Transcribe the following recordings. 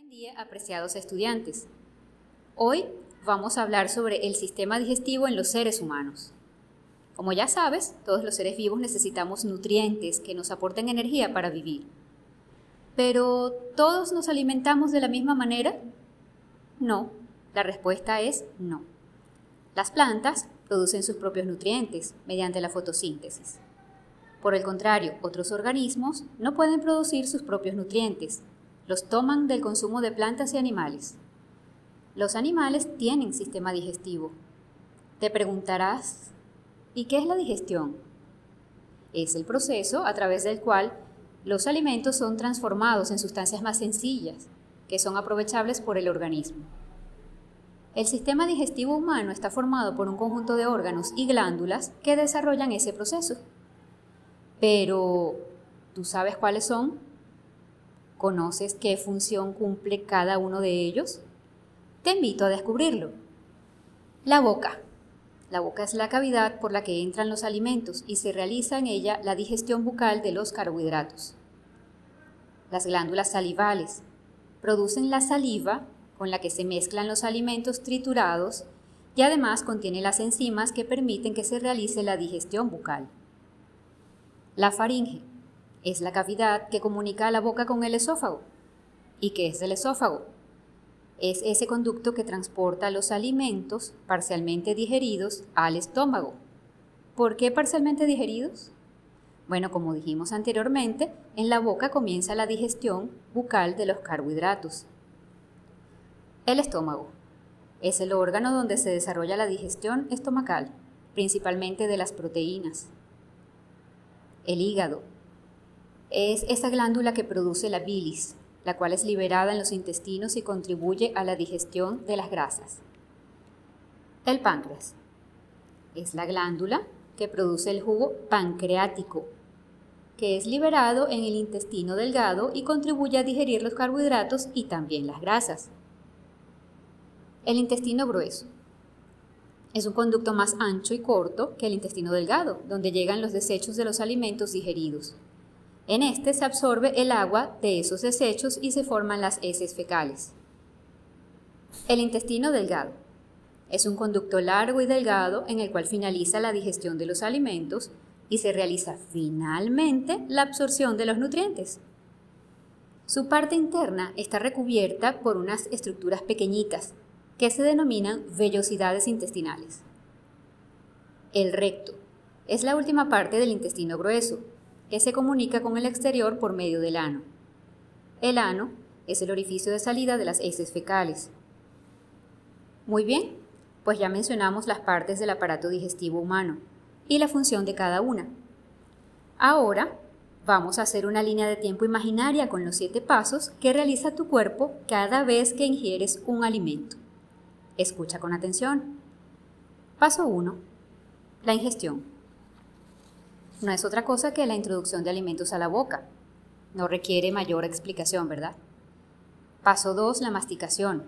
Buen día, apreciados estudiantes. Hoy vamos a hablar sobre el sistema digestivo en los seres humanos. Como ya sabes, todos los seres vivos necesitamos nutrientes que nos aporten energía para vivir. Pero, ¿todos nos alimentamos de la misma manera? No, la respuesta es no. Las plantas producen sus propios nutrientes mediante la fotosíntesis. Por el contrario, otros organismos no pueden producir sus propios nutrientes, los toman del consumo de plantas y animales. Los animales tienen sistema digestivo. Te preguntarás, ¿y qué es la digestión? Es el proceso a través del cual los alimentos son transformados en sustancias más sencillas, que son aprovechables por el organismo. El sistema digestivo humano está formado por un conjunto de órganos y glándulas que desarrollan ese proceso. Pero, ¿tú sabes cuáles son? ¿Conoces qué función cumple cada uno de ellos? Te invito a descubrirlo. La boca. La boca es la cavidad por la que entran los alimentos y se realiza en ella la digestión bucal de los carbohidratos. Las glándulas salivales producen la saliva con la que se mezclan los alimentos triturados y además contiene las enzimas que permiten que se realice la digestión bucal. La faringe es la cavidad que comunica la boca con el esófago. ¿Y qué es el esófago? Es ese conducto que transporta los alimentos parcialmente digeridos al estómago. ¿Por qué parcialmente digeridos? Bueno, como dijimos anteriormente, en la boca comienza la digestión bucal de los carbohidratos. El estómago es el órgano donde se desarrolla la digestión estomacal, principalmente de las proteínas. El hígado es esa glándula que produce la bilis, la cual es liberada en los intestinos y contribuye a la digestión de las grasas. El páncreas es la glándula que produce el jugo pancreático, que es liberado en el intestino delgado y contribuye a digerir los carbohidratos y también las grasas. El intestino grueso es un conducto más ancho y corto que el intestino delgado, donde llegan los desechos de los alimentos digeridos. En este se absorbe el agua de esos desechos y se forman las heces fecales. El intestino delgado es un conducto largo y delgado en el cual finaliza la digestión de los alimentos y se realiza finalmente la absorción de los nutrientes. Su parte interna está recubierta por unas estructuras pequeñitas que se denominan vellosidades intestinales. El recto es la última parte del intestino grueso que se comunica con el exterior por medio del ano. El ano es el orificio de salida de las heces fecales. Muy bien, pues ya mencionamos las partes del aparato digestivo humano y la función de cada una. Ahora vamos a hacer una línea de tiempo imaginaria con los siete pasos que realiza tu cuerpo cada vez que ingieres un alimento. Escucha con atención. Paso 1. La ingestión no es otra cosa que la introducción de alimentos a la boca. No requiere mayor explicación, ¿verdad? Paso 2, la masticación.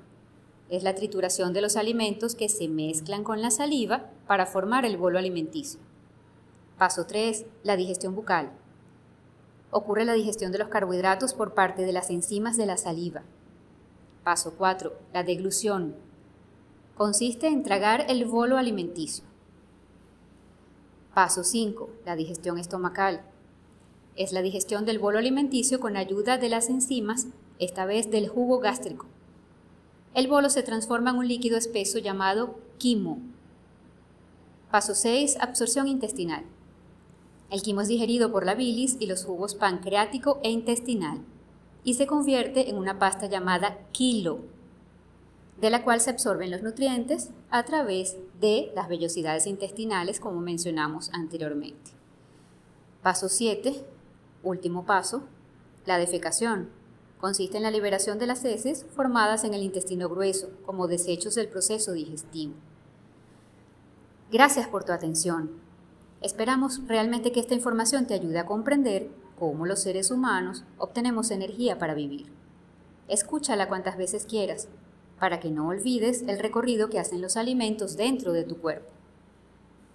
Es la trituración de los alimentos que se mezclan con la saliva para formar el bolo alimenticio. Paso 3, la digestión bucal. Ocurre la digestión de los carbohidratos por parte de las enzimas de la saliva. Paso 4, la deglución. Consiste en tragar el bolo alimenticio. Paso 5. La digestión estomacal. Es la digestión del bolo alimenticio con ayuda de las enzimas, esta vez del jugo gástrico. El bolo se transforma en un líquido espeso llamado quimo. Paso 6. Absorción intestinal. El quimo es digerido por la bilis y los jugos pancreático e intestinal y se convierte en una pasta llamada quilo de la cual se absorben los nutrientes a través de las vellosidades intestinales, como mencionamos anteriormente. Paso 7, último paso, la defecación. Consiste en la liberación de las heces formadas en el intestino grueso como desechos del proceso digestivo. Gracias por tu atención. Esperamos realmente que esta información te ayude a comprender cómo los seres humanos obtenemos energía para vivir. Escúchala cuantas veces quieras para que no olvides el recorrido que hacen los alimentos dentro de tu cuerpo.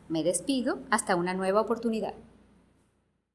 Me despido hasta una nueva oportunidad.